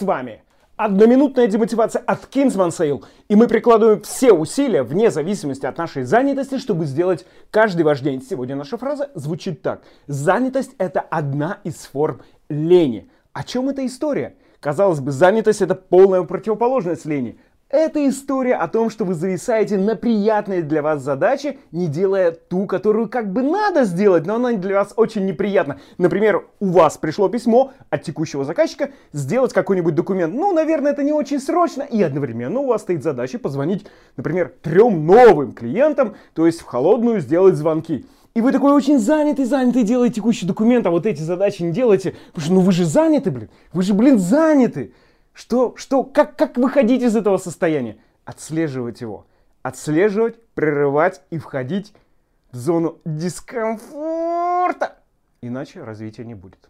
С вами одноминутная демотивация от Kingsman Sale. И мы прикладываем все усилия, вне зависимости от нашей занятости, чтобы сделать каждый ваш день. Сегодня наша фраза звучит так. Занятость – это одна из форм лени. О чем эта история? Казалось бы, занятость – это полная противоположность лени. Это история о том, что вы зависаете на приятные для вас задачи, не делая ту, которую как бы надо сделать, но она для вас очень неприятна. Например, у вас пришло письмо от текущего заказчика сделать какой-нибудь документ. Ну, наверное, это не очень срочно, и одновременно у вас стоит задача позвонить, например, трем новым клиентам, то есть в холодную сделать звонки. И вы такой очень занятый, занятый, делаете текущий документ, а вот эти задачи не делаете, потому что ну вы же заняты, блин, вы же, блин, заняты. Что, что, как, как выходить из этого состояния? Отслеживать его. Отслеживать, прерывать и входить в зону дискомфорта. Иначе развития не будет.